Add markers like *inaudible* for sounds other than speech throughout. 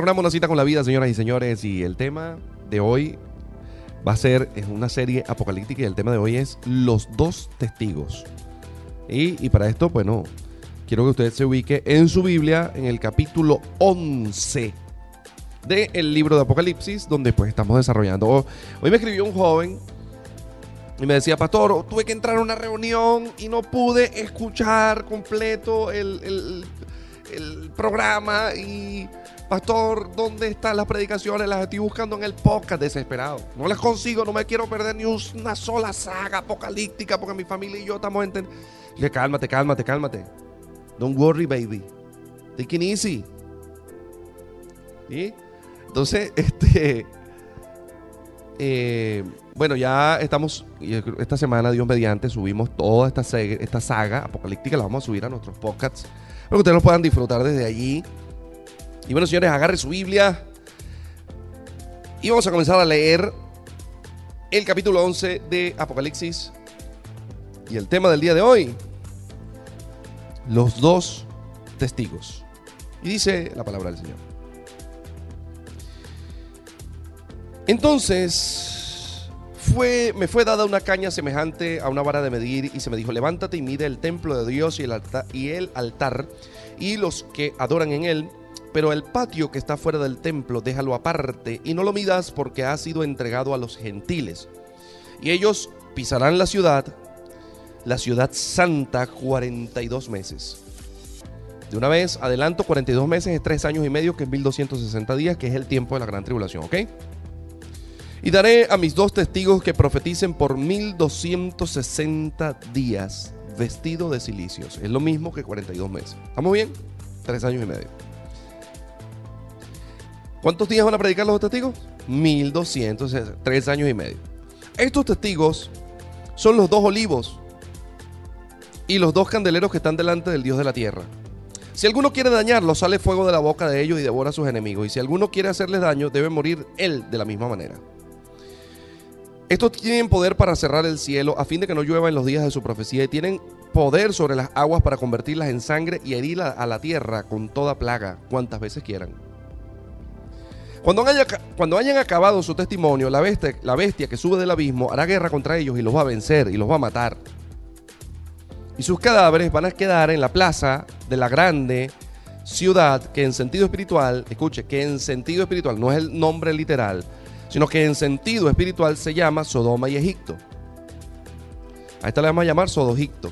programa Una cita con la vida, señoras y señores, y el tema de hoy va a ser es una serie apocalíptica y el tema de hoy es los dos testigos. Y, y para esto, bueno, quiero que usted se ubique en su Biblia en el capítulo 11 del libro de Apocalipsis, donde pues estamos desarrollando. Hoy me escribió un joven y me decía, pastor, tuve que entrar a una reunión y no pude escuchar completo el, el- el programa y... Pastor, ¿dónde están las predicaciones? Las estoy buscando en el podcast desesperado. No las consigo, no me quiero perder ni una sola saga apocalíptica porque mi familia y yo estamos en... Le cálmate, cálmate, cálmate. Don't worry, baby. Take it easy. ¿Sí? Entonces, *laughs* este... eh, bueno, ya estamos, esta semana, Dios mediante, subimos toda esta, esta saga apocalíptica, la vamos a subir a nuestros podcasts, para que ustedes lo puedan disfrutar desde allí. Y bueno, señores, agarre su Biblia y vamos a comenzar a leer el capítulo 11 de Apocalipsis. Y el tema del día de hoy, los dos testigos. Y dice la palabra del Señor. Entonces fue, me fue dada una caña semejante a una vara de medir y se me dijo, levántate y mide el templo de Dios y el, alta- y el altar y los que adoran en él, pero el patio que está fuera del templo déjalo aparte y no lo midas porque ha sido entregado a los gentiles. Y ellos pisarán la ciudad, la ciudad santa, 42 meses. De una vez, adelanto, 42 meses es 3 años y medio, que es 1260 días, que es el tiempo de la gran tribulación, ¿ok? Y daré a mis dos testigos que profeticen por 1260 días, vestido de cilicios. Es lo mismo que 42 meses. ¿Estamos bien? 3 años y medio. ¿Cuántos días van a predicar los testigos? 1200, 3 años y medio. Estos testigos son los dos olivos y los dos candeleros que están delante del Dios de la tierra. Si alguno quiere dañarlos, sale fuego de la boca de ellos y devora a sus enemigos. Y si alguno quiere hacerles daño, debe morir él de la misma manera. Estos tienen poder para cerrar el cielo a fin de que no llueva en los días de su profecía y tienen poder sobre las aguas para convertirlas en sangre y herir a la tierra con toda plaga cuantas veces quieran. Cuando, cuando hayan acabado su testimonio, la bestia, la bestia que sube del abismo hará guerra contra ellos y los va a vencer y los va a matar. Y sus cadáveres van a quedar en la plaza de la grande ciudad que en sentido espiritual, escuche, que en sentido espiritual, no es el nombre literal, sino que en sentido espiritual se llama Sodoma y Egipto. A esta le vamos a llamar Sodogicto,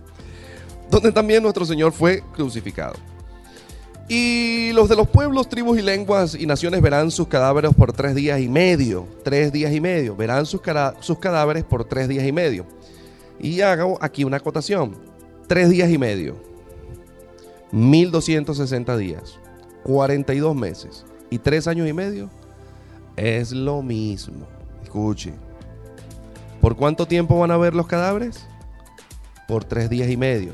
*laughs* donde también nuestro Señor fue crucificado. Y los de los pueblos, tribus y lenguas y naciones verán sus cadáveres por tres días y medio. Tres días y medio. Verán sus, sus cadáveres por tres días y medio. Y hago aquí una acotación. Tres días y medio. 1260 días. 42 meses. Y tres años y medio. Es lo mismo. Escuche. ¿Por cuánto tiempo van a ver los cadáveres? Por tres días y medio.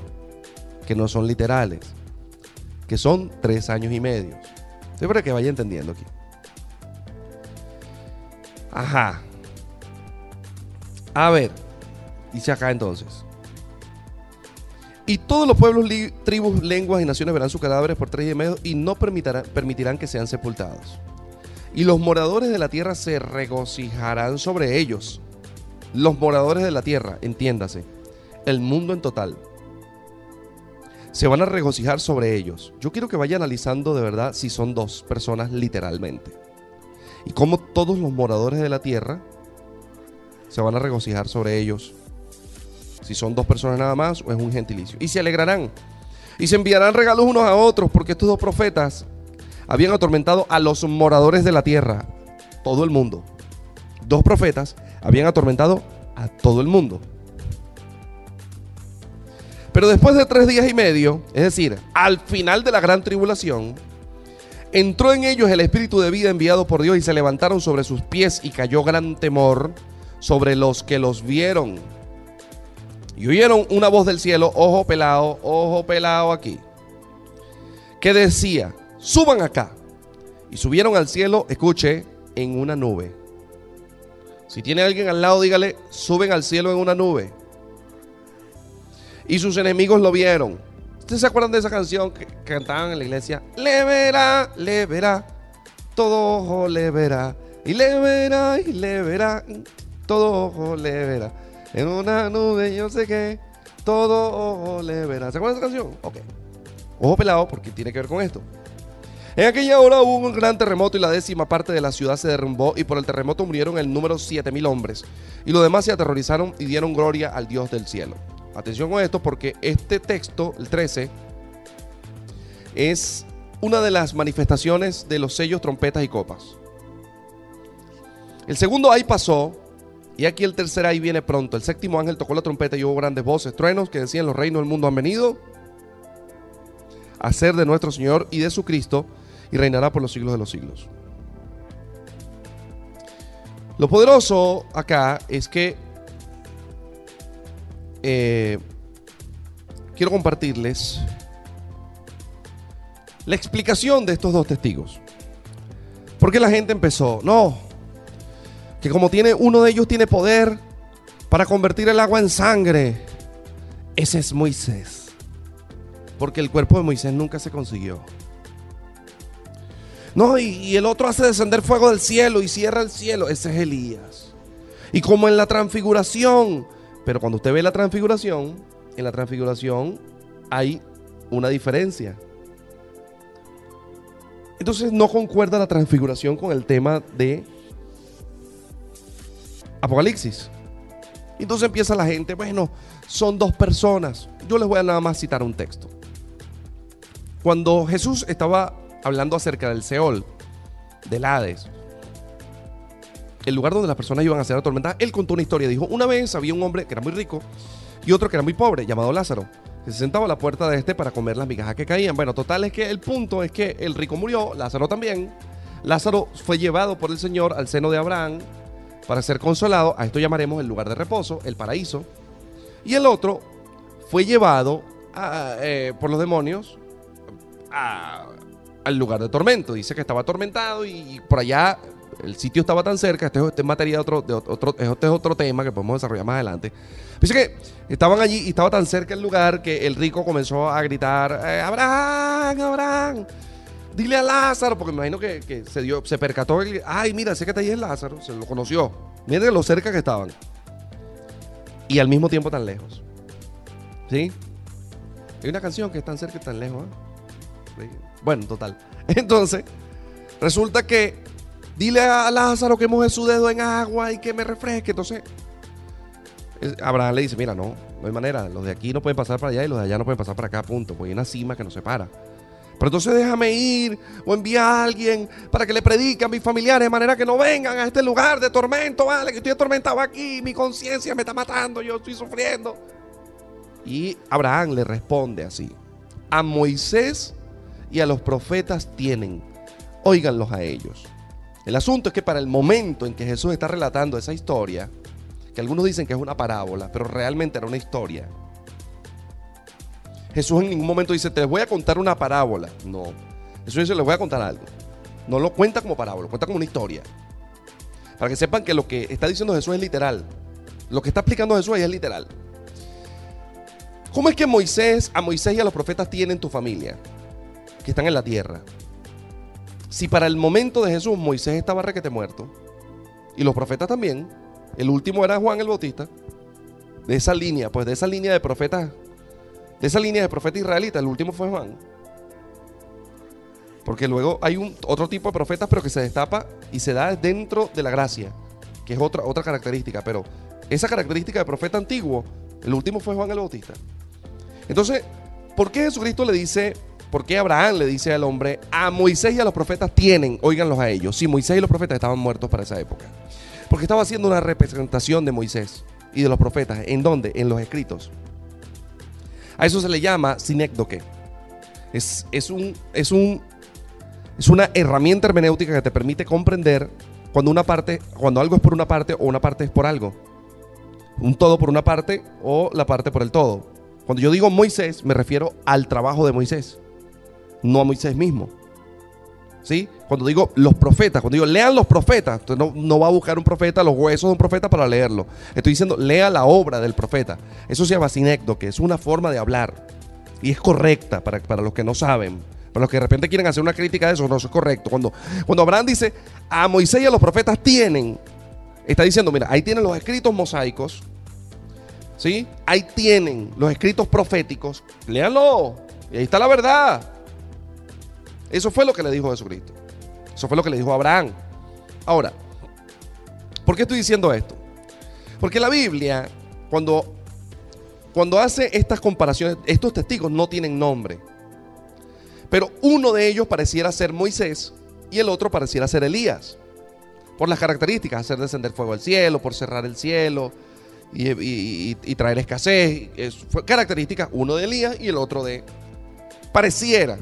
Que no son literales. Que son tres años y medio. Sí, para que vaya entendiendo aquí. Ajá. A ver. Dice acá entonces. Y todos los pueblos, tribus, lenguas y naciones verán sus cadáveres por tres y medio y no permitirán que sean sepultados. Y los moradores de la tierra se regocijarán sobre ellos. Los moradores de la tierra, entiéndase, el mundo en total, se van a regocijar sobre ellos. Yo quiero que vaya analizando de verdad si son dos personas literalmente. Y cómo todos los moradores de la tierra se van a regocijar sobre ellos. Si son dos personas nada más o es un gentilicio. Y se alegrarán. Y se enviarán regalos unos a otros porque estos dos profetas habían atormentado a los moradores de la tierra. Todo el mundo. Dos profetas habían atormentado a todo el mundo. Pero después de tres días y medio, es decir, al final de la gran tribulación, entró en ellos el espíritu de vida enviado por Dios y se levantaron sobre sus pies y cayó gran temor sobre los que los vieron. Y oyeron una voz del cielo, ojo pelado, ojo pelado aquí, que decía, suban acá. Y subieron al cielo, escuche, en una nube. Si tiene alguien al lado, dígale, suben al cielo en una nube. Y sus enemigos lo vieron ¿Ustedes se acuerdan de esa canción que cantaban en la iglesia? Le verá, le verá, todo ojo le verá. Y le verá, y le verá, todo ojo le verá. En una nube yo sé que todo ojo le verá. ¿Se acuerdan de esa canción? Ok. Ojo pelado porque tiene que ver con esto. En aquella hora hubo un gran terremoto y la décima parte de la ciudad se derrumbó y por el terremoto murieron el número 7000 hombres. Y los demás se aterrorizaron y dieron gloria al Dios del cielo. Atención con esto porque este texto, el 13, es una de las manifestaciones de los sellos, trompetas y copas. El segundo ahí pasó y aquí el tercer ahí viene pronto. El séptimo ángel tocó la trompeta y hubo grandes voces, truenos que decían los reinos del mundo han venido a ser de nuestro Señor y de su Cristo y reinará por los siglos de los siglos. Lo poderoso acá es que eh, quiero compartirles la explicación de estos dos testigos. Porque la gente empezó, no, que como tiene uno de ellos tiene poder para convertir el agua en sangre, ese es Moisés. Porque el cuerpo de Moisés nunca se consiguió. No, y, el otro hace descender fuego del cielo y cierra el cielo. Ese es Elías. Y como en la transfiguración, pero cuando usted ve la transfiguración, en la transfiguración hay una diferencia. Entonces no concuerda la transfiguración con el tema de Apocalipsis. Entonces empieza la gente, bueno, son dos personas. Yo les voy a nada más citar un texto. Cuando Jesús estaba hablando acerca del Seol, del Hades, el lugar donde las personas iban a ser atormentadas, él contó una historia. Dijo, una vez había un hombre que era muy rico y otro que era muy pobre, llamado Lázaro, que se sentaba a la puerta de este para comer las migajas que caían. Bueno, total es que el punto es que el rico murió, Lázaro también. Lázaro fue llevado por el Señor al seno de Abraham para ser consolado. A esto llamaremos el lugar de reposo, el paraíso. Y el otro fue llevado eh, por los demonios al lugar de tormento. Dice que estaba atormentado y por allá el sitio estaba tan cerca. Este, este es materia de otro, de otro, este es otro tema que podemos desarrollar más adelante. Dice que estaban allí y estaba tan cerca el lugar que el rico comenzó a gritar: eh, Abraham, Abraham, dile a Lázaro, porque me imagino que, se dio, se percató. Ay, mira, sé que está ahí es Lázaro, se lo conoció. Miren lo cerca que estaban. Y al mismo tiempo tan lejos. ¿Sí? Hay una canción que es tan cerca y tan lejos. ¿eh? Bueno, total. *laughs* Entonces, resulta que dile a Lázaro que moje su dedo en agua y que me refresque. Entonces, Abraham le dice, mira, no, no hay manera. Los de aquí no pueden pasar para allá y los de allá no pueden pasar para acá, punto. Pues hay una cima que nos separa. Pero entonces déjame ir o envía a alguien para que le predique a mis familiares de manera que no vengan a este lugar de tormento, vale, que estoy atormentado aquí, mi conciencia me está matando, yo estoy sufriendo. Y Abraham le responde así, a Moisés y a los profetas tienen, óiganlos a ellos. El asunto es que para el momento en que Jesús está relatando esa historia, que algunos dicen que es una parábola, pero realmente era una historia. Jesús en ningún momento dice, te voy a contar una parábola. No. Jesús dice, les voy a contar algo. No lo cuenta como parábola, cuenta como una historia. Para que sepan que lo que está diciendo Jesús es literal. Lo que está explicando Jesús ahí es literal. ¿Cómo es que Moisés, a Moisés y a los profetas tienen tu familia? Que están en la tierra. Si para el momento de Jesús Moisés estaba requete muerto, y los profetas también, el último era Juan el Bautista, de esa línea, pues de esa línea de profetas, de esa línea de profeta israelita, el último fue Juan. Porque luego hay otro tipo de profetas, pero que se destapa y se da dentro de la gracia, que es otra, otra característica. Pero esa característica de profeta antiguo, el último fue Juan el Bautista. Entonces, ¿por qué Jesucristo le dice ¿Por qué Abraham le dice al hombre, a Moisés y a los profetas tienen, óiganlos a ellos? Si Moisés y los profetas estaban muertos para esa época. Porque estaba haciendo una representación de Moisés y de los profetas. ¿En dónde? En los escritos. A eso se le llama sinécdoque. Es, es, un, es, un, es una herramienta hermenéutica que te permite comprender cuando una parte, cuando algo es por una parte o una parte es por algo. Un todo por una parte o la parte por el todo. Cuando yo digo Moisés, me refiero al trabajo de Moisés no a Moisés mismo. ¿Sí? Cuando digo los profetas, cuando digo lean los profetas, usted no, no, va a buscar un profeta, los huesos de un profeta para leerlo. Estoy diciendo lea la obra del profeta. Eso se llama sinecdo, que es una forma de hablar. y es correcta para, para los que no saben. Para los que de repente quieren hacer una crítica de eso, no, eso es correcto. Cuando, cuando Abraham dice, a Moisés y a los profetas tienen, está diciendo, mira, ahí tienen los escritos mosaicos, ¿sí? Ahí tienen los escritos proféticos, léanlo, y ahí está la verdad. Eso fue lo que le dijo Jesucristo. Eso fue lo que le dijo Abraham. Ahora, ¿por qué estoy diciendo esto? Porque la Biblia, cuando, cuando hace estas comparaciones, estos testigos no tienen nombre. Pero uno de ellos pareciera ser Moisés y el otro pareciera ser Elías. Por las características, hacer descender fuego al cielo, por cerrar el cielo y, traer escasez. Es, fue característica uno de Elías y el otro de... Pareciera.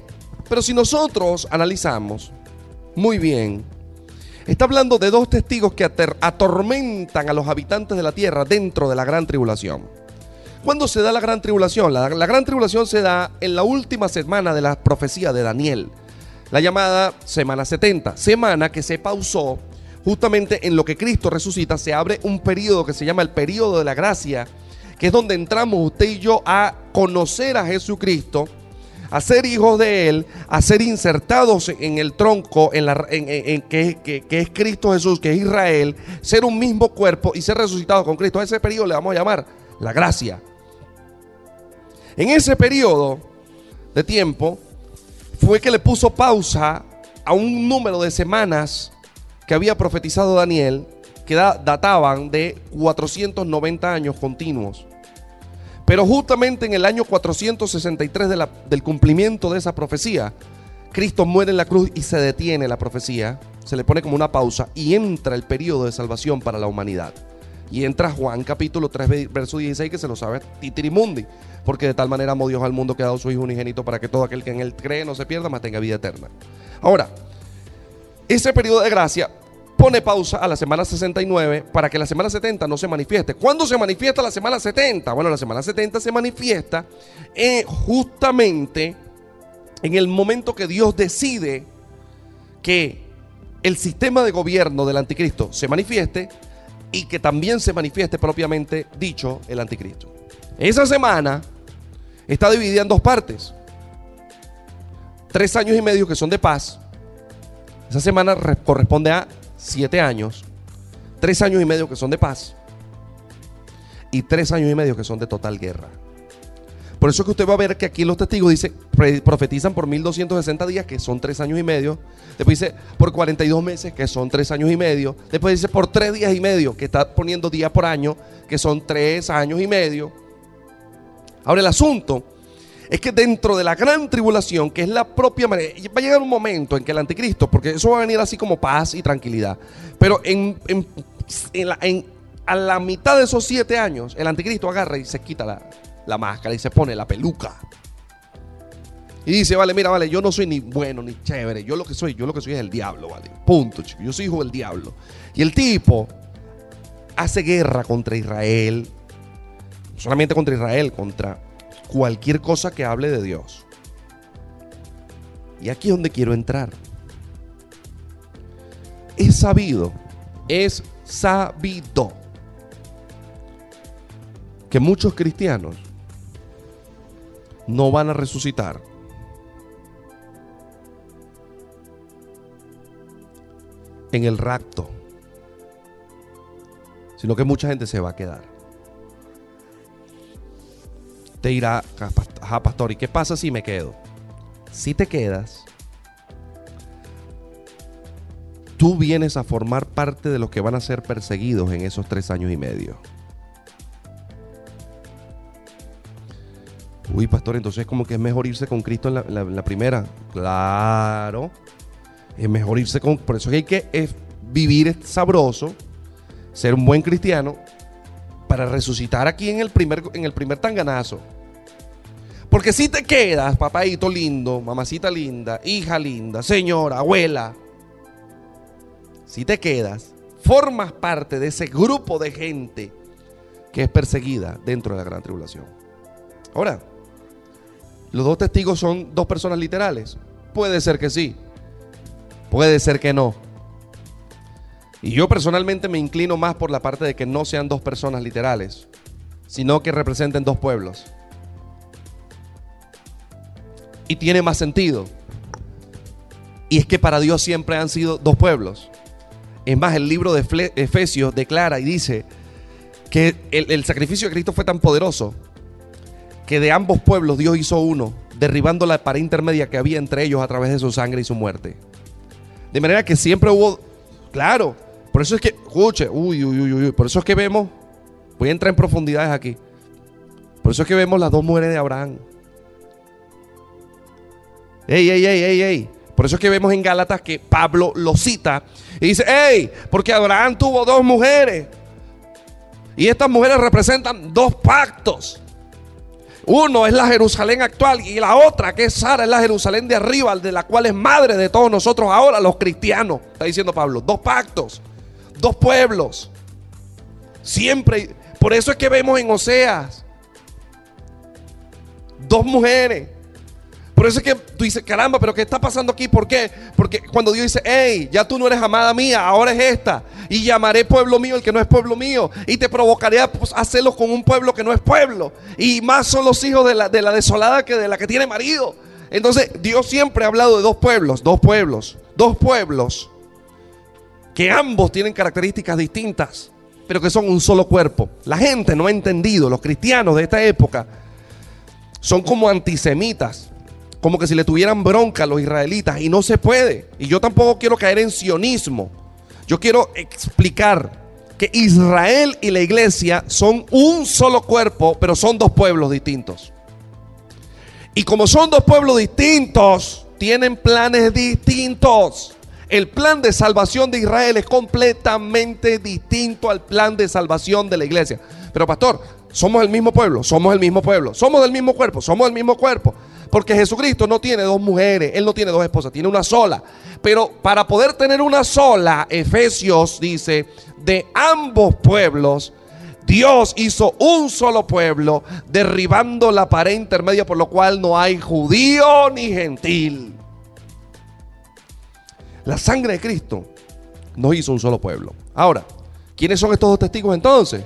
Pero si nosotros analizamos muy bien, está hablando de dos testigos que atormentan a los habitantes de la tierra dentro de la gran tribulación. ¿Cuándo se da la gran tribulación? La, gran tribulación se da en la última semana de la profecía de Daniel, la llamada semana 70, semana que se pausó justamente en lo que Cristo resucita, se abre un periodo que se llama el periodo de la gracia, que es donde entramos usted y yo a conocer a Jesucristo, a ser hijos de Él, a ser insertados en el tronco en la, que, es Cristo Jesús, que es Israel, ser un mismo cuerpo y ser resucitados con Cristo. A ese periodo le vamos a llamar la gracia. En ese periodo de tiempo fue que le puso pausa a un número de semanas que había profetizado Daniel que databan de 490 años continuos. Pero justamente en el año 463 del cumplimiento de esa profecía, Cristo muere en la cruz y se detiene la profecía, se le pone como una pausa y entra el periodo de salvación para la humanidad. Y entra Juan capítulo 3, verso 16, que se lo sabe Titirimundi. Porque de tal manera amó Dios al mundo que ha dado su Hijo unigénito para que todo aquel que en él cree no se pierda, mas tenga vida eterna. Ahora, ese periodo de gracia pone pausa a la semana 69 para que la semana 70 no se manifieste. ¿Cuándo se manifiesta la semana 70? Bueno, la semana 70 se manifiesta eh, justamente en el momento que Dios decide que el sistema de gobierno del anticristo se manifieste y que también se manifieste propiamente dicho el anticristo. Esa semana está dividida en dos partes. Tres años y medio que son de paz. Esa semana corresponde a siete años. Tres años y medio que son de paz. Y tres años y medio que son de total guerra. Por eso que usted va a ver que aquí los testigos dice, profetizan por 1260 días, que son tres años y medio. Después dice por 42 meses, que son tres años y medio. Después dice por tres días y medio, que está poniendo días por año, que son tres años y medio. Ahora el asunto es que dentro de la gran tribulación, que es la propia manera, va a llegar un momento en que el anticristo, porque eso va a venir así como paz y tranquilidad, pero en, a la mitad de esos siete años, el anticristo agarra y se quita la, la máscara y se pone la peluca. Y dice, vale, mira, vale, yo no soy ni bueno ni chévere. Yo lo que soy, yo lo que soy es el diablo, vale. Punto, chico. Yo soy hijo del diablo. Y el tipo hace guerra contra Israel. Solamente contra Israel, contra cualquier cosa que hable de Dios. Y aquí es donde quiero entrar. Es sabido, es sabido que muchos cristianos no van a resucitar. En el rapto, sino que mucha gente se va a quedar. Te dirá, ajá, pastor, ¿y qué pasa si me quedo? Si te quedas, tú vienes a formar parte de los que van a ser perseguidos en esos tres años y medio. Uy, pastor, entonces como que es mejor irse con Cristo en la, primera. Claro. Es mejor irse con... Por eso hay que vivir sabroso, ser un buen cristiano, para resucitar aquí en el primer, en el primer tanganazo. Porque si te quedas, papadito lindo, mamacita linda, hija linda, señora, abuela, si te quedas, formas parte de ese grupo de gente que es perseguida dentro de la gran tribulación. Ahora, ¿Los dos testigos son dos personas literales? Puede ser que sí. Puede ser que no. Y yo personalmente me inclino más por la parte de que no sean dos personas literales, sino que representen dos pueblos. y tiene más sentido. Y es que para Dios siempre han sido dos pueblos. Es más, el libro de Efesios declara y dice que el, sacrificio de Cristo fue tan poderoso que de ambos pueblos Dios hizo uno, derribando la pared intermedia que había entre ellos a través de su sangre y su muerte. De manera que siempre hubo, claro, por eso es que, escuche, uy, uy, uy, uy, por eso es que vemos, voy a entrar en profundidades aquí, por eso es que vemos las dos mujeres de Abraham. Ey, ey, ey, ey, ey. Por eso es que vemos en Gálatas que Pablo lo cita y dice, hey, porque Abraham tuvo dos mujeres. Y estas mujeres representan dos pactos. Uno es la Jerusalén actual y la otra, que es Sara, es la Jerusalén de arriba, de la cual es madre de todos nosotros ahora, los cristianos. Está diciendo Pablo, dos pactos, dos pueblos. Siempre, por eso es que vemos en Oseas dos mujeres por eso es que tú dices, caramba, pero ¿qué está pasando aquí? ¿Por qué? Porque cuando Dios dice, hey, ya tú no eres amada mía, ahora es esta. Y llamaré pueblo mío el que no es pueblo mío. Y te provocaré a pues, hacerlo con un pueblo que no es pueblo. Y más son los hijos de la, de la desolada que de la que tiene marido. Entonces, Dios siempre ha hablado de dos pueblos, dos pueblos, dos pueblos. Que ambos tienen características distintas, pero que son un solo cuerpo. La gente no ha entendido, los cristianos de esta época son como antisemitas como que si le tuvieran bronca a los israelitas y no se puede. Y yo tampoco quiero caer en sionismo. Yo quiero explicar que Israel y la iglesia son un solo cuerpo, pero son dos pueblos distintos. Y como son dos pueblos distintos, tienen planes distintos. El plan de salvación de Israel es completamente distinto al plan de salvación de la iglesia. Pero pastor, somos el mismo pueblo, somos el mismo pueblo, somos del mismo cuerpo, somos el mismo cuerpo. Porque Jesucristo no tiene dos mujeres, Él no tiene dos esposas, tiene una sola. Pero para poder tener una sola, Efesios dice, de ambos pueblos, Dios hizo un solo pueblo, derribando la pared intermedia, por lo cual no hay judío ni gentil. La sangre de Cristo nos hizo un solo pueblo. Ahora, ¿quiénes son estos dos testigos entonces?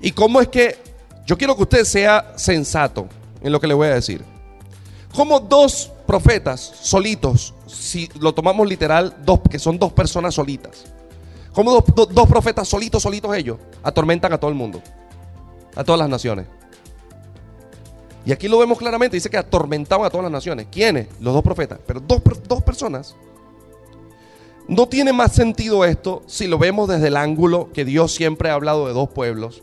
¿Y cómo es que yo quiero que usted sea sensato en lo que le voy a decir? Como dos profetas solitos, si lo tomamos literal, dos, que son dos personas solitas. Como dos, profetas solitos, solitos ellos, atormentan a todo el mundo, a todas las naciones. Y aquí lo vemos claramente, dice que atormentaban a todas las naciones. ¿Quiénes? Los dos profetas. Pero dos, dos personas. No tiene más sentido esto si lo vemos desde el ángulo que Dios siempre ha hablado de dos pueblos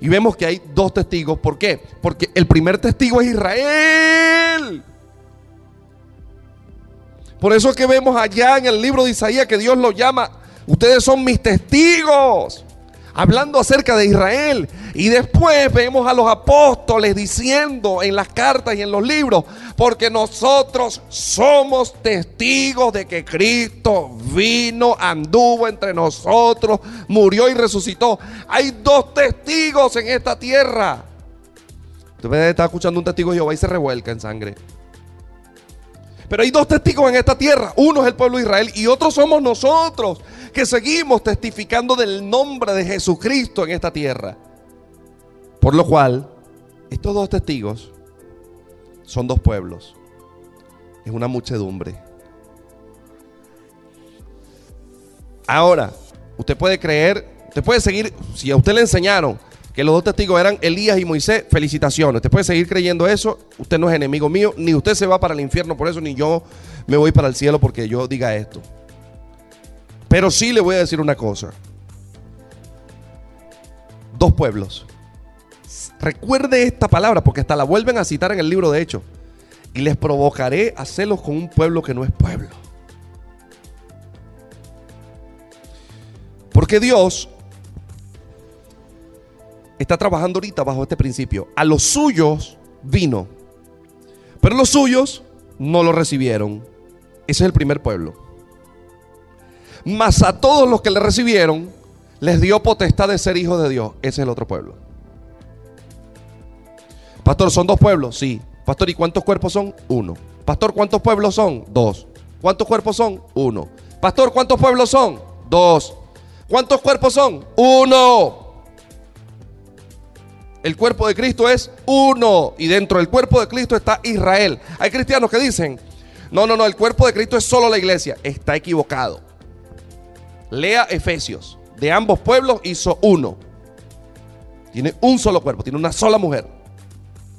y vemos que hay dos testigos. ¿Por qué? Porque el primer testigo es Israel. Por eso es que vemos allá en el libro de Isaías que Dios lo llama, ustedes son mis testigos hablando acerca de Israel. Y después vemos a los apóstoles diciendo en las cartas y en los libros, porque nosotros somos testigos de que Cristo vino, anduvo entre nosotros, murió y resucitó. Hay dos testigos en esta tierra. Usted está escuchando un testigo de Jehová y se revuelca en sangre. Pero hay dos testigos en esta tierra. Uno es el pueblo de Israel y otro somos nosotros que seguimos testificando del nombre de Jesucristo en esta tierra. Por lo cual, estos dos testigos son dos pueblos. Es una muchedumbre. Ahora, usted puede creer, usted puede seguir, si a usted le enseñaron que los dos testigos eran Elías y Moisés, felicitaciones. Usted puede seguir creyendo eso, usted no es enemigo mío, ni usted se va para el infierno por eso, ni yo me voy para el cielo porque yo diga esto. Pero sí le voy a decir una cosa. Dos pueblos. Recuerde esta palabra porque hasta la vuelven a citar en el libro de Hechos. Y les provocaré a celos con un pueblo que no es pueblo. Porque Dios está trabajando ahorita bajo este principio. A los suyos vino, pero los suyos no lo recibieron. Ese es el primer pueblo. Mas a todos los que le recibieron, les dio potestad de ser hijos de Dios. Ese es el otro pueblo. Pastor, ¿son dos pueblos? Sí. Pastor, ¿y cuántos cuerpos son? Uno. Pastor, ¿cuántos pueblos son? Dos. ¿Cuántos cuerpos son? Uno. Pastor, ¿cuántos pueblos son? Dos. ¿Cuántos cuerpos son? Uno. El cuerpo de Cristo es uno y dentro del cuerpo de Cristo está Israel. Hay cristianos que dicen, no, no, no, el cuerpo de Cristo es solo la iglesia. Está equivocado. Lea Efesios. De ambos pueblos hizo uno. Tiene un solo cuerpo, tiene una sola mujer.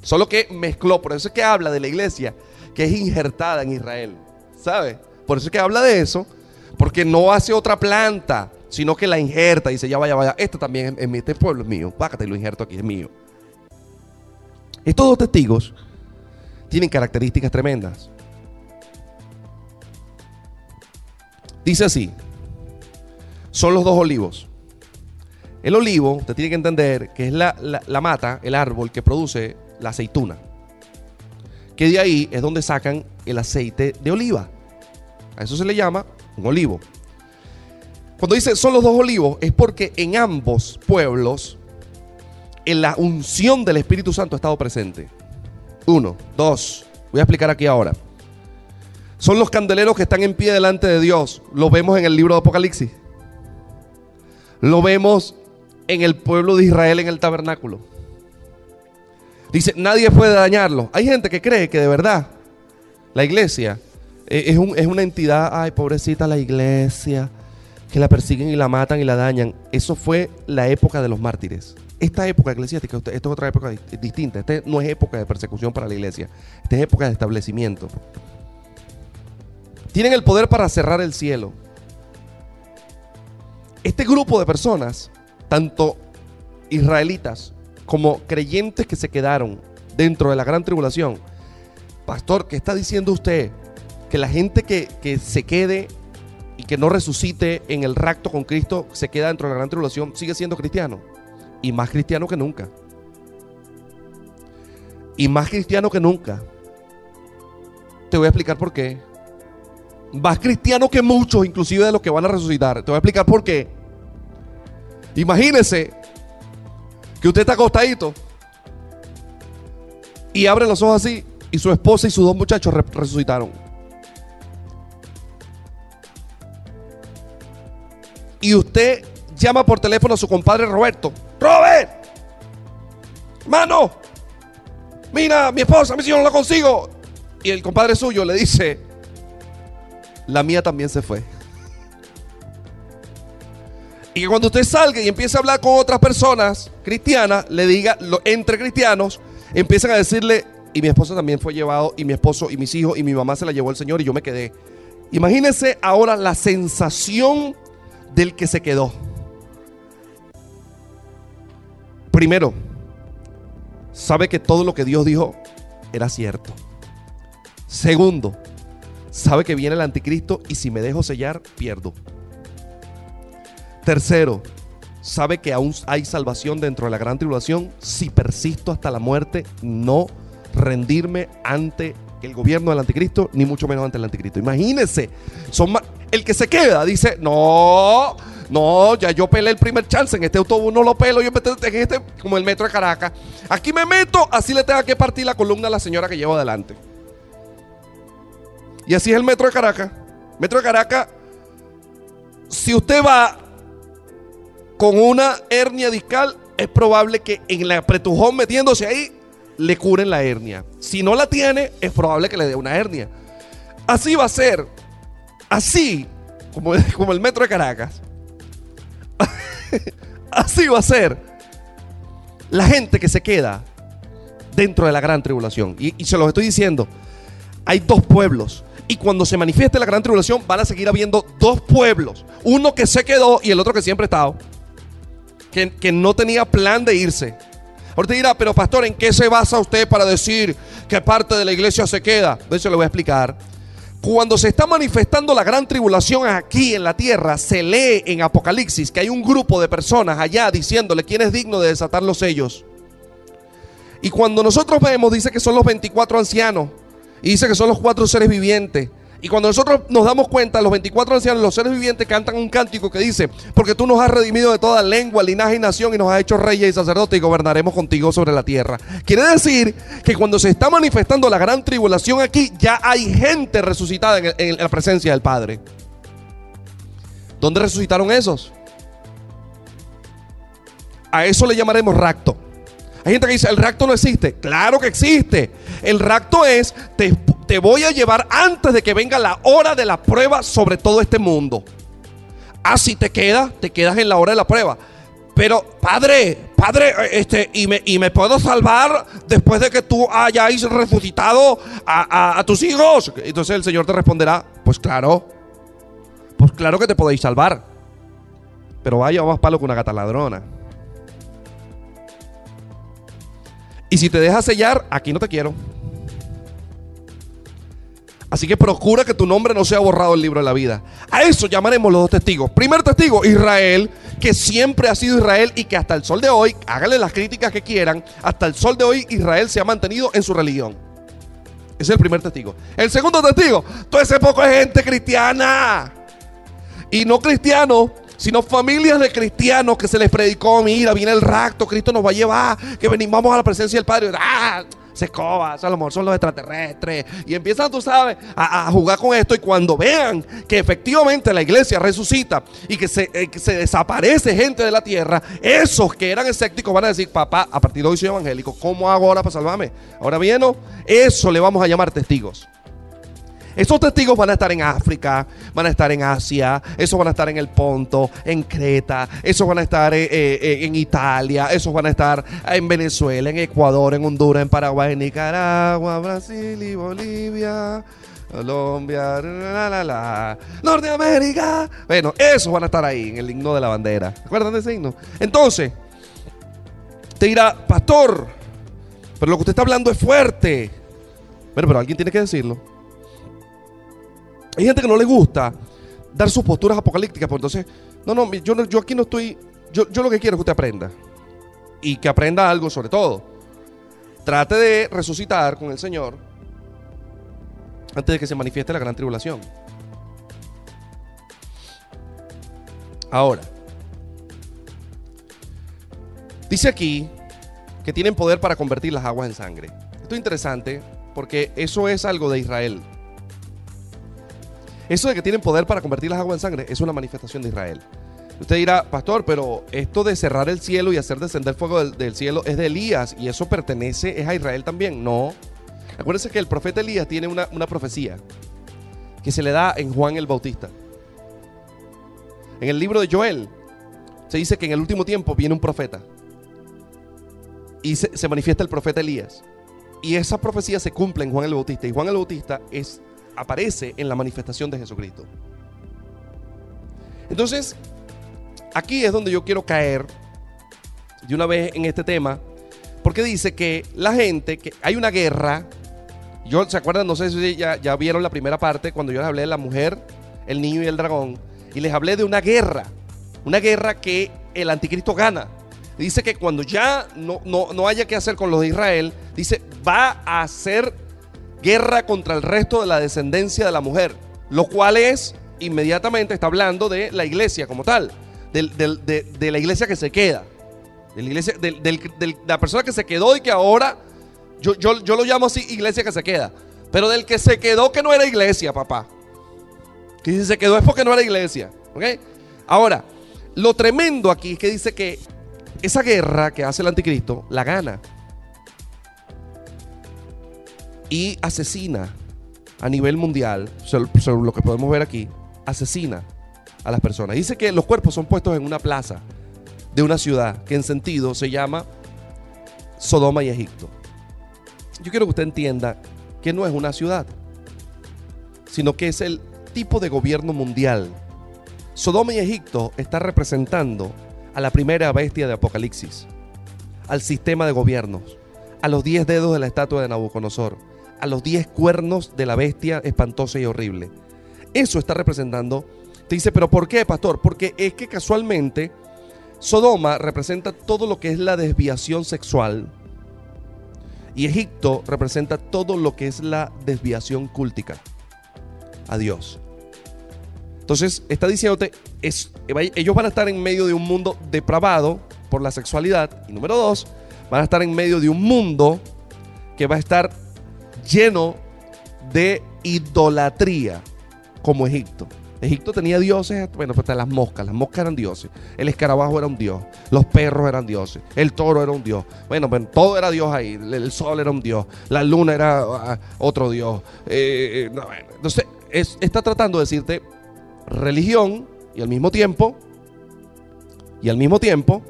Solo que mezcló, por eso es que habla de la iglesia que es injertada en Israel. ¿Sabe? Por eso es que habla de eso, porque no hace otra planta, sino que la injerta. Dice, ya vaya, vaya, este también es, este pueblo es mío. Págate y lo injerto aquí, es mío. Estos dos testigos tienen características tremendas. Dice así, son los dos olivos. El olivo, usted tiene que entender que es la, la, mata, el árbol que produce la aceituna. Que de ahí es donde sacan el aceite de oliva. A eso se le llama un olivo. Cuando dice son los dos olivos, es porque en ambos pueblos en la unción del Espíritu Santo ha estado presente. Uno, dos. Voy a explicar aquí ahora. Son los candeleros que están en pie delante de Dios. Lo vemos en el libro de Apocalipsis. Lo vemos en el pueblo de Israel en el tabernáculo. Dice, nadie puede dañarlo. Hay gente que cree que de verdad la iglesia eh, es, es una entidad, ay, pobrecita la iglesia, que la persiguen y la matan y la dañan. Eso fue la época de los mártires. Esta época eclesiástica, esto es otra época distinta. Esta no es época de persecución para la iglesia. Esta es época de establecimiento. Tienen el poder para cerrar el cielo. Este grupo de personas tanto israelitas como creyentes que se quedaron dentro de la gran tribulación. Pastor, ¿qué está diciendo usted? Que la gente que, se quede y que no resucite en el rapto con Cristo, se queda dentro de la gran tribulación, sigue siendo cristiano. Y más cristiano que nunca. Y más cristiano que nunca. Te voy a explicar por qué. Más cristiano que muchos, inclusive de los que van a resucitar. Te voy a explicar por qué. Imagínese que usted está acostadito y abre los ojos así y su esposa y sus dos muchachos resucitaron. Y usted llama por teléfono a su compadre Roberto. Robert, mano, mira, mi esposa, mi si yo no la consigo. Y el compadre suyo le dice, la mía también se fue. Y cuando usted salga y empiece a hablar con otras personas cristianas, le diga, entre cristianos, empiezan a decirle, y mi esposa también fue llevado, y mi esposo, y mis hijos, y mi mamá se la llevó el Señor, y yo me quedé. Imagínense ahora la sensación del que se quedó. Primero, sabe que todo lo que Dios dijo era cierto. Segundo, sabe que viene el anticristo y si me dejo sellar, pierdo. Tercero, sabe que aún hay salvación dentro de la gran tribulación si persisto hasta la muerte, no rendirme ante el gobierno del anticristo, ni mucho menos ante el anticristo. Imagínense, son el que se queda dice, no, no, ya yo pelé el primer chance, en este autobús no lo pelo, yo me en este, como el metro de Caracas. Aquí me meto, así le tenga que partir la columna a la señora que llevo adelante. Y así es el metro de Caracas. Metro de Caracas, si usted va con una hernia discal, es probable que en el apretujón metiéndose ahí le curen la hernia. Si no la tiene, es probable que le dé una hernia. Así va a ser. Así, como, *laughs* el metro de Caracas. *laughs* así va a ser la gente que se queda dentro de la gran tribulación. Y, y se los estoy diciendo. Hay dos pueblos. Y cuando se manifieste la gran tribulación, van a seguir habiendo dos pueblos. Uno que se quedó y el otro que siempre ha estado que, no tenía plan de irse. Ahorita dirá, pero pastor, ¿en qué se basa usted para decir que parte de la iglesia se queda? De eso le voy a explicar. Cuando se está manifestando la gran tribulación aquí en la tierra, se lee en Apocalipsis que hay un grupo de personas allá diciéndole quién es digno de desatar los sellos. Y cuando nosotros vemos, dice que son los 24 ancianos. Y dice que son los cuatro seres vivientes. Y cuando nosotros nos damos cuenta, los 24 ancianos, los seres vivientes cantan un cántico que dice, porque tú nos has redimido de toda lengua, linaje y nación y nos has hecho reyes y sacerdotes y gobernaremos contigo sobre la tierra. Quiere decir que cuando se está manifestando la gran tribulación aquí, ya hay gente resucitada en, la presencia del Padre. ¿Dónde resucitaron esos? A eso le llamaremos rapto. Hay gente que dice, el rapto no existe. Claro que existe. El rapto es, te, te voy a llevar antes de que venga la hora de la prueba sobre todo este mundo. Así te quedas, te quedas en la hora de la prueba. Pero, padre, padre, este, y me, y me puedo salvar después de que tú hayáis resucitado a, a tus hijos. Entonces el Señor te responderá, pues claro, pues claro que te podéis salvar. Pero vaya más palo que una gata ladrona. Y si te dejas sellar, aquí no te quiero. Así que procura que tu nombre no sea borrado del libro de la vida. A eso llamaremos los dos testigos. Primer testigo, Israel, que siempre ha sido Israel y que hasta el sol de hoy, háganle las críticas que quieran, hasta el sol de hoy Israel se ha mantenido en su religión. Es el primer testigo. El segundo testigo, todo ese poco de gente cristiana. Y no cristiano, sino familias de cristianos que se les predicó, mira, viene el rapto, Cristo nos va a llevar, que venimos a la presencia del Padre. ¡Ah! Se escoba, a lo mejor son los extraterrestres. Y empiezan, tú sabes, a, jugar con esto. Y cuando vean que efectivamente la iglesia resucita y que se, eh, se, desaparece gente de la tierra, esos que eran escépticos van a decir, papá, a partir de hoy soy evangélico, ¿cómo hago ahora para salvarme? Ahora bien, eso le vamos a llamar testigos. Esos testigos van a estar en África, van a estar en Asia, esos van a estar en el Ponto, en Creta, esos van a estar eh, eh, en Italia, esos van a estar en Venezuela, en Ecuador, en Honduras, en Paraguay, en Nicaragua, Brasil y Bolivia. Colombia, la, la, la, Norteamérica. Bueno, esos van a estar ahí en el himno de la bandera. ¿Recuerdan de ese himno? Entonces, te dirá, pastor, pero lo que usted está hablando es fuerte. Pero alguien tiene que decirlo. Hay gente que no le gusta dar sus posturas apocalípticas, pues entonces, no, no, yo, yo aquí no estoy, yo, yo lo que quiero es que usted aprenda. Y que aprenda algo sobre todo. Trate de resucitar con el Señor antes de que se manifieste la gran tribulación. Ahora, dice aquí que tienen poder para convertir las aguas en sangre. Esto es interesante porque eso es algo de Israel. Eso de que tienen poder para convertir las aguas en sangre es una manifestación de Israel. Usted dirá, pastor, pero esto de cerrar el cielo y hacer descender fuego del, cielo es de Elías y eso pertenece, es a Israel también. No. Acuérdense que el profeta Elías tiene una, una profecía que se le da en Juan el Bautista. En el libro de Joel se dice que en el último tiempo viene un profeta y se, se manifiesta el profeta Elías. Y esa profecía se cumple en Juan el Bautista. Y Juan el Bautista es aparece en la manifestación de Jesucristo. Entonces, aquí es donde yo quiero caer de una vez en este tema, porque dice que la gente, que hay una guerra, yo, ¿se acuerdan? No sé si ya, ya vieron la primera parte, cuando yo les hablé de la mujer, el niño y el dragón, y les hablé de una guerra, una guerra que el anticristo gana. Dice que cuando ya no, no, no haya que hacer con los de Israel, dice, va a ser guerra contra el resto de la descendencia de la mujer, lo cual es, inmediatamente está hablando de la iglesia como tal, de, la iglesia que se queda, de la, iglesia, de la persona que se quedó y que ahora, yo, yo, yo lo llamo así, iglesia que se queda, pero del que se quedó que no era iglesia, papá. Que si se quedó es porque no era iglesia. ¿Ok? Ahora, lo tremendo aquí es que dice que esa guerra que hace el anticristo la gana y asesina a nivel mundial, sobre lo que podemos ver aquí, asesina a las personas. Dice que los cuerpos son puestos en una plaza de una ciudad que en sentido se llama Sodoma y Egipto. Yo quiero que usted entienda que no es una ciudad, sino que es el tipo de gobierno mundial. Sodoma y Egipto está representando a la primera bestia de Apocalipsis, al sistema de gobiernos, a los diez dedos de la estatua de Nabucodonosor a los diez cuernos de la bestia espantosa y horrible. Eso está representando. Te dice, pero ¿por qué, pastor? Porque es que casualmente Sodoma representa todo lo que es la desviación sexual y Egipto representa todo lo que es la desviación cúltica a Dios. Entonces está diciéndote, es, ellos van a estar en medio de un mundo depravado por la sexualidad. Y número dos, van a estar en medio de un mundo que va a estar lleno de idolatría como Egipto. Egipto tenía dioses, bueno, pues las moscas, las moscas eran dioses. El escarabajo era un dios, los perros eran dioses, el toro era un dios. Bueno, pues todo era dios ahí, el sol era un dios, la luna era ah, otro dios. Eh, eh, entonces, está tratando de decirte religión y al mismo tiempo, y al mismo tiempo,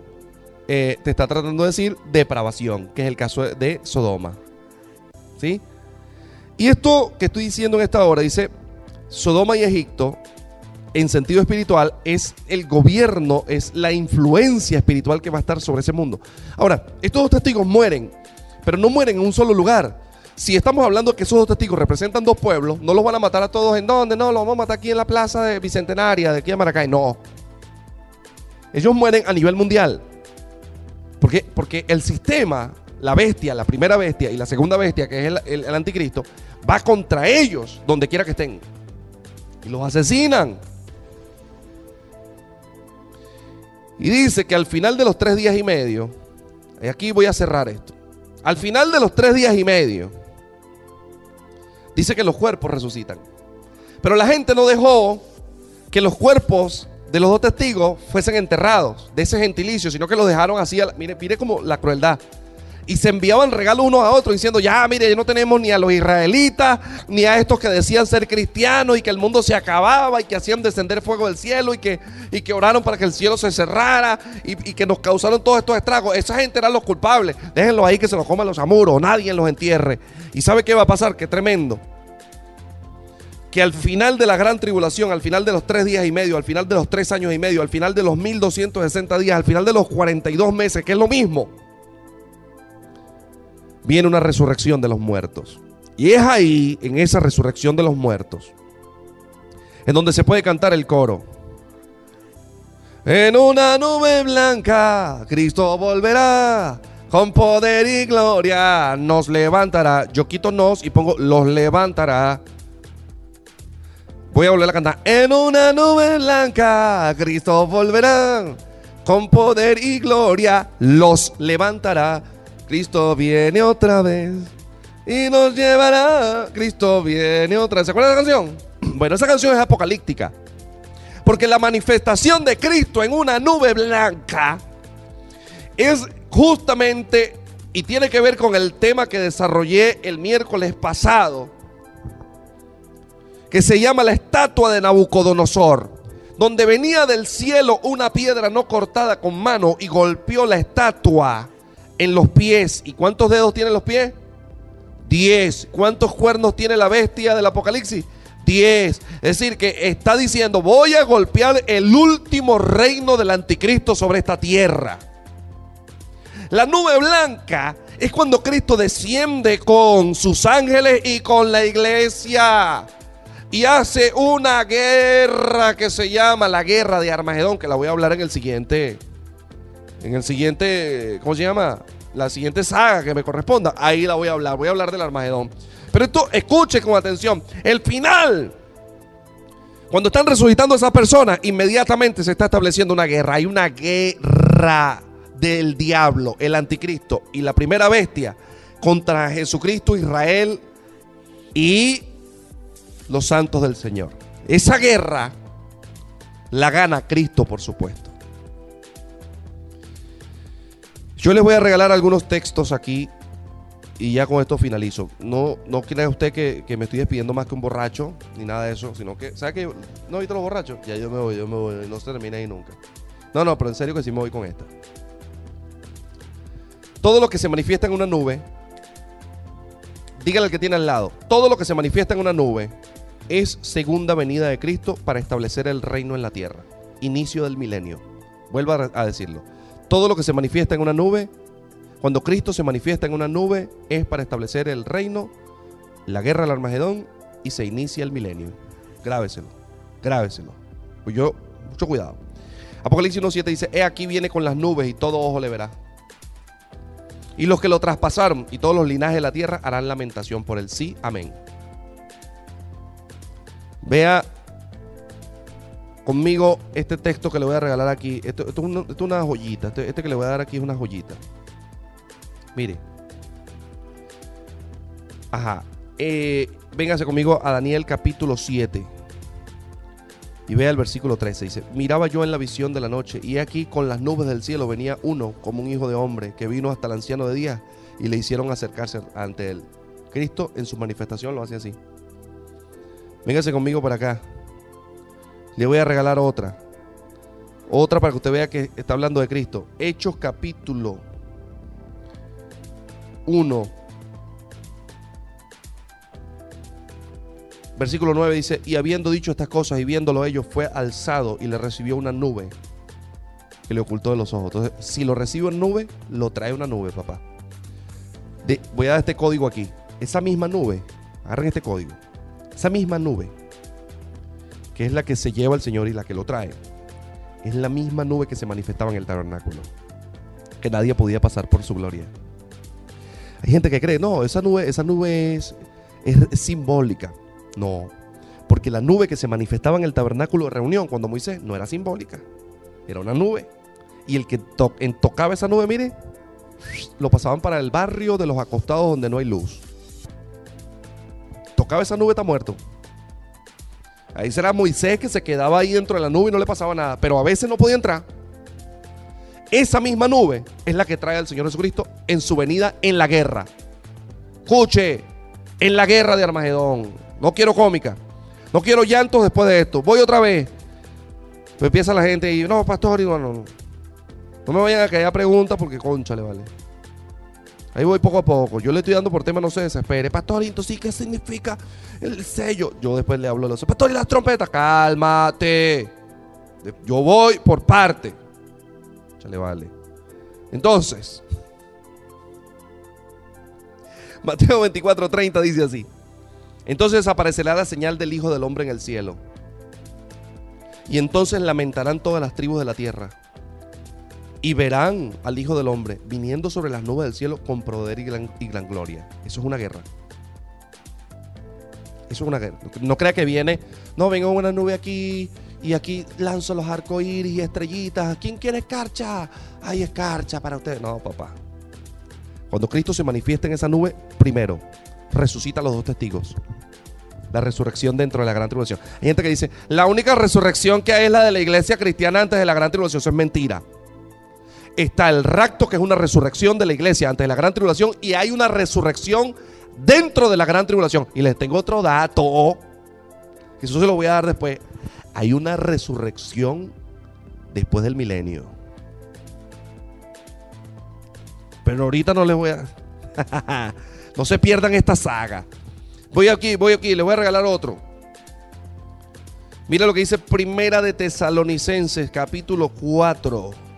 eh, te está tratando de decir depravación, que es el caso de Sodoma. ¿Sí? Y esto que estoy diciendo en esta hora dice, Sodoma y Egipto en sentido espiritual es el gobierno, es la influencia espiritual que va a estar sobre ese mundo. Ahora, estos dos testigos mueren, pero no mueren en un solo lugar. Si estamos hablando que esos dos testigos representan dos pueblos, no los van a matar a todos en dónde, no, los vamos a matar aquí en la plaza de Bicentenaria, de aquí a Maracay, no. Ellos mueren a nivel mundial. Porque, porque el sistema, la bestia, la primera bestia y la segunda bestia, que es el anticristo, va contra ellos donde quiera que estén. Y los asesinan. Y dice que al final de los tres días y medio, y aquí voy a cerrar esto, al final de los tres días y medio, dice que los cuerpos resucitan. Pero la gente no dejó que los cuerpos de los dos testigos fuesen enterrados de ese gentilicio, sino que los dejaron así. Mire, mire como la crueldad y se enviaban regalos unos a otros diciendo, ya, mire, ya no tenemos ni a los israelitas, ni a estos que decían ser cristianos y que el mundo se acababa y que hacían descender fuego del cielo y que, y que oraron para que el cielo se cerrara y, que nos causaron todos estos estragos. Esa gente eran los culpables. Déjenlos ahí que se los coman los amuros, nadie los entierre. ¿Y sabe qué va a pasar? Qué tremendo. Que al final de la gran tribulación, al final de los tres días y medio, al final de los tres años y medio, al final de los 1260 días, al final de los 42 meses, que es lo mismo, viene una resurrección de los muertos. Y es ahí, en esa resurrección de los muertos, en donde se puede cantar el coro. En una nube blanca, Cristo volverá. Con poder y gloria nos levantará. Yo quito nos y pongo los levantará. Voy a volver a cantar. En una nube blanca, Cristo volverá. Con poder y gloria los levantará. Cristo viene otra vez y nos llevará. Cristo viene otra vez. ¿Se acuerdan de esa canción? *clears throat* Bueno, esa canción es apocalíptica. Porque la manifestación de Cristo en una nube blanca es justamente y tiene que ver con el tema que desarrollé el miércoles pasado, que se llama la estatua de Nabucodonosor, donde venía del cielo una piedra no cortada con mano y golpeó la estatua en los pies. ¿Y cuántos dedos tienen los pies? Diez. ¿Cuántos cuernos tiene la bestia del Apocalipsis? Diez. Es decir, que está diciendo, voy a golpear el último reino del anticristo sobre esta tierra. La nube blanca es cuando Cristo desciende con sus ángeles y con la iglesia. Y hace una guerra que se llama la guerra de Armagedón, que la voy a hablar en el siguiente en el siguiente, ¿cómo se llama? La siguiente saga que me corresponda, ahí la voy a hablar, voy a hablar del Armagedón. Pero esto, escuche con atención, el final, cuando están resucitando esas personas, inmediatamente se está estableciendo una guerra, hay una guerra del diablo, el anticristo y la primera bestia contra Jesucristo, Israel y los santos del Señor. Esa guerra la gana Cristo, por supuesto. Yo les voy a regalar algunos textos aquí y ya con esto finalizo. No, no crea usted que, me estoy despidiendo más que un borracho, ni nada de eso, sino que, ¿sabe que no visto los borrachos? Ya yo me voy, yo me voy, no se termina ahí nunca. No, no, pero en serio que sí me voy con esta. Todo lo que se manifiesta en una nube, dígale al que tiene al lado, todo lo que se manifiesta en una nube es segunda venida de Cristo para establecer el reino en la tierra, inicio del milenio. Vuelvo a decirlo. Todo lo que se manifiesta en una nube, cuando Cristo se manifiesta en una nube, es para establecer el reino, la guerra del Armagedón y se inicia el milenio. Grábeselo, grábeselo. Pues yo, mucho cuidado. Apocalipsis 1.7 dice, he aquí viene con las nubes y todo ojo le verá. Y los que lo traspasaron y todos los linajes de la tierra harán lamentación por el sí. Amén. Vea conmigo este texto que le voy a regalar aquí. Esto, es, una, joyita. Este, este, que le voy a dar aquí es una joyita. Mire. Ajá. Eh, véngase conmigo a Daniel capítulo 7. Y vea el versículo 13, dice, miraba yo en la visión de la noche, y aquí con las nubes del cielo venía uno como un hijo de hombre, que vino hasta el anciano de días, y le hicieron acercarse ante él. Cristo en su manifestación lo hace así. Véngase conmigo para acá. Le voy a regalar otra. Otra para que usted vea que está hablando de Cristo. Hechos capítulo 1. Versículo 9 dice, y habiendo dicho estas cosas y viéndolo ellos, fue alzado y le recibió una nube que le ocultó de los ojos. Entonces, si lo recibo en nube, lo trae una nube, papá. voy a dar este código aquí. Esa misma nube, agarren este código. Esa misma nube, que es la que se lleva el Señor y la que lo trae, es la misma nube que se manifestaba en el tabernáculo. Que nadie podía pasar por su gloria. Hay gente que cree, no, esa nube, esa nube es, es, simbólica. No, porque la nube que se manifestaba en el tabernáculo de reunión cuando Moisés no era simbólica, era una nube. Y el que tocaba esa nube, mire, lo pasaban para el barrio de los acostados donde no hay luz. Tocaba esa nube, está muerto. Ahí será Moisés que se quedaba ahí dentro de la nube y no le pasaba nada, pero a veces no podía entrar. Esa misma nube es la que trae al Señor Jesucristo en su venida en la guerra. Escuche, en la guerra de Armagedón. No quiero cómica. No quiero llantos después de esto. Voy otra vez. Pues empieza la gente y, no, pastor, no, no, no. No me vayan a caer preguntas porque concha le vale. Ahí voy poco a poco. Yo le estoy dando por tema, no se desespere. Pastorito, sí, ¿qué significa el sello? Yo después le hablo de los Pastor, y las trompetas. Cálmate. Yo voy por parte. Chale, vale. Entonces, *laughs* Mateo 24, 30 dice así. Entonces aparecerá la señal del Hijo del Hombre en el cielo. Y entonces lamentarán todas las tribus de la tierra y verán al Hijo del Hombre viniendo sobre las nubes del cielo con poder y gran, gloria. Eso es una guerra. Eso es una guerra. No crea que viene, no, vengo una nube aquí y aquí lanzo los arcoíris y estrellitas. ¿Quién quiere escarcha? Hay escarcha para usted. No, papá. Cuando Cristo se manifiesta en esa nube, primero, resucita a los dos testigos. La resurrección dentro de la gran tribulación. Hay gente que dice, la única resurrección que hay es la de la iglesia cristiana antes de la gran tribulación. Eso es mentira está el rapto, que es una resurrección de la iglesia antes de la gran tribulación, y hay una resurrección dentro de la gran tribulación. Y les tengo otro dato, que eso se lo voy a dar después. Hay una resurrección después del milenio. Pero ahorita no les voy a... *laughs* no se pierdan esta saga. Voy aquí, voy aquí, les voy a regalar otro. Mira lo que dice Primera de Tesalonicenses, capítulo 4.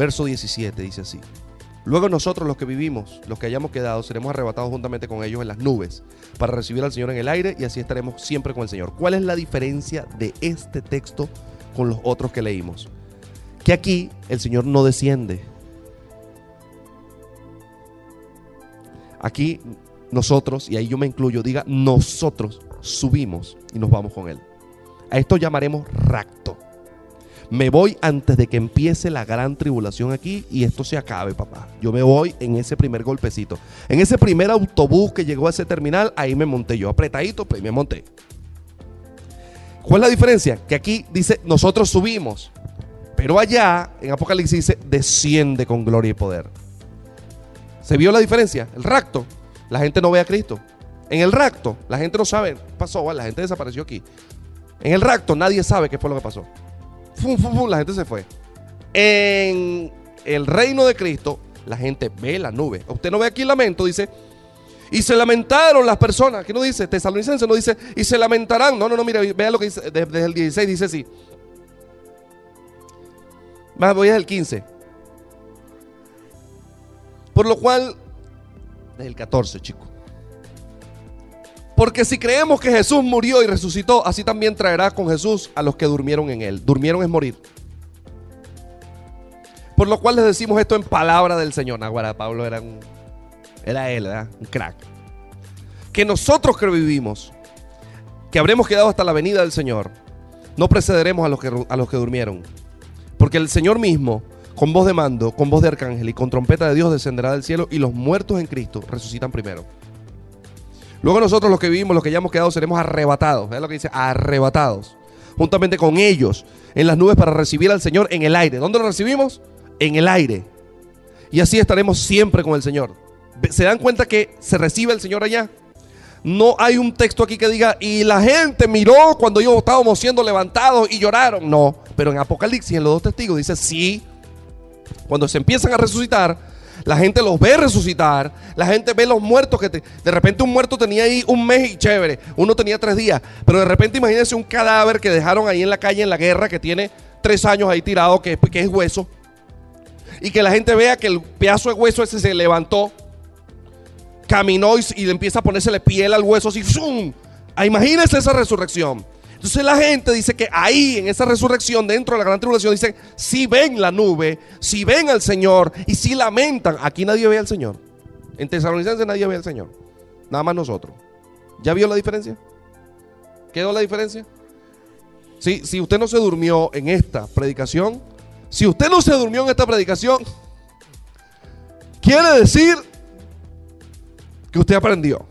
Verso 17 dice así. Luego nosotros los que vivimos, los que hayamos quedado, seremos arrebatados juntamente con ellos en las nubes para recibir al Señor en el aire y así estaremos siempre con el Señor. ¿Cuál es la diferencia de este texto con los otros que leímos? Que aquí el Señor no desciende. Aquí nosotros, y ahí yo me incluyo, diga nosotros subimos y nos vamos con Él. A esto llamaremos racto. Me voy antes de que empiece la gran tribulación aquí y esto se acabe, papá. Yo me voy en ese primer golpecito. En ese primer autobús que llegó a ese terminal, ahí me monté yo, apretadito, pues me monté. ¿Cuál es la diferencia? Que aquí dice, nosotros subimos, pero allá en Apocalipsis dice, desciende con gloria y poder. ¿Se vio la diferencia? El rapto, la gente no ve a Cristo. En el rapto, la gente no sabe, pasó, la gente desapareció aquí. En el rapto, nadie sabe qué fue lo que pasó la gente se fue. En el reino de Cristo, la gente ve la nube. Usted no ve aquí el lamento, dice. Y se lamentaron las personas. ¿Qué no dice? Tesalonicense no dice. Y se lamentarán. No, no, no, mira, vea lo que dice desde el 16, dice así. Más voy al 15. Por lo cual, desde el 14, chicos. Porque si creemos que Jesús murió y resucitó, así también traerá con Jesús a los que durmieron en él. Durmieron es morir. Por lo cual les decimos esto en palabra del Señor. Naguara, Pablo era un, era él, ¿verdad? Un crack. Que nosotros que vivimos, que habremos quedado hasta la venida del Señor, no precederemos a los que, a los que durmieron. Porque el Señor mismo, con voz de mando, con voz de arcángel y con trompeta de Dios descenderá del cielo y los muertos en Cristo resucitan primero. Luego nosotros los que vivimos, los que ya hemos quedado, seremos arrebatados. ¿Ves lo que dice? Arrebatados. Juntamente con ellos en las nubes para recibir al Señor en el aire. ¿Dónde lo recibimos? En el aire. Y así estaremos siempre con el Señor. ¿Se dan cuenta que se recibe el Señor allá? No hay un texto aquí que diga, y la gente miró cuando yo estábamos siendo levantados y lloraron. No, pero en Apocalipsis, en los dos testigos, dice, sí, cuando se empiezan a resucitar, la gente los ve resucitar, la gente ve los muertos que de repente un muerto tenía ahí un mes y chévere, uno tenía tres días, pero de repente imagínense un cadáver que dejaron ahí en la calle en la guerra que tiene tres años ahí tirado, que, que es hueso, y que la gente vea que el pedazo de hueso ese se levantó caminó y, le empieza a ponérsele piel al hueso así. ¡zum! Ah, imagínense esa resurrección. Entonces la gente dice que ahí, en esa resurrección, dentro de la gran tribulación, dicen, si ven la nube, si ven al Señor y si lamentan, aquí nadie ve al Señor. En Tesalonicenses nadie ve al Señor. Nada más nosotros. ¿Ya vio la diferencia? ¿Quedó la diferencia? Si, si usted no se durmió en esta predicación, si usted no se durmió en esta predicación, quiere decir que usted aprendió.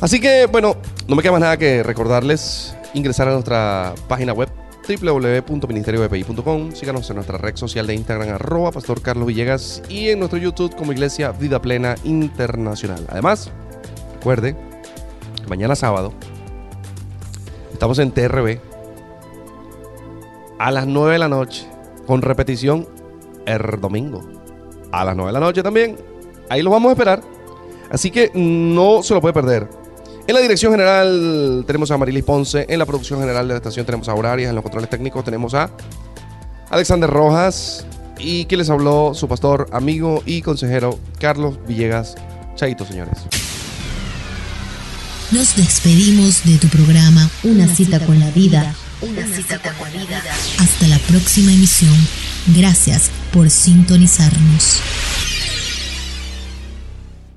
Así que, bueno, no me queda más nada que recordarles ingresar a nuestra página web www.ministeriobpi.com. Síganos en nuestra red social de Instagram, arroba Pastor Carlos Villegas, y en nuestro YouTube como Iglesia Vida Plena Internacional. Además, recuerde mañana sábado estamos en TRB a las 9 de la noche, con repetición el domingo. A las 9 de la noche también. Ahí los vamos a esperar. Así que no se lo puede perder. En la dirección general tenemos a Marilis Ponce. En la producción general de la estación tenemos a Horarias. En los controles técnicos tenemos a Alexander Rojas. Y quien les habló, su pastor, amigo y consejero, Carlos Villegas. Chaito, señores. Nos despedimos de tu programa Una, cita, con la vida. Una, cita, con la vida. Hasta la próxima emisión. Gracias por sintonizarnos.